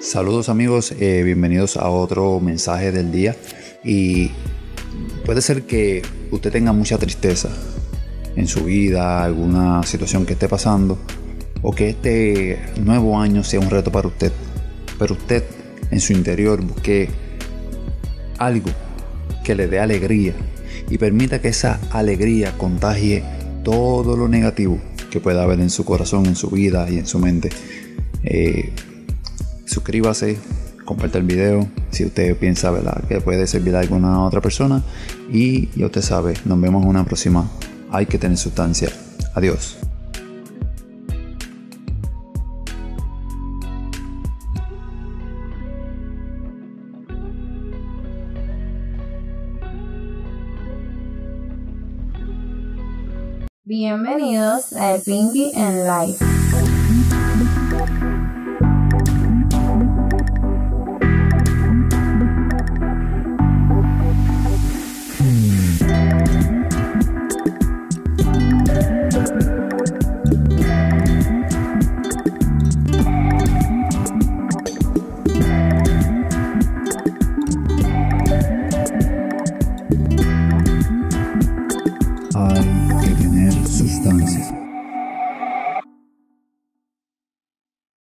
Saludos amigos, eh, bienvenidos a otro mensaje del día. Y puede ser que usted tenga mucha tristeza en su vida, alguna situación que esté pasando, o que este nuevo año sea un reto para usted. Pero usted en su interior busque algo que le dé alegría y permita que esa alegría contagie todo lo negativo que pueda haber en su corazón, en su vida y en su mente. Eh, suscríbase, comparte el video si usted piensa ¿verdad? que puede servir a alguna otra persona. Y ya usted sabe, nos vemos en una próxima. Hay que tener sustancia. Adiós. Bienvenidos a Pinky and Life. tener sustancia.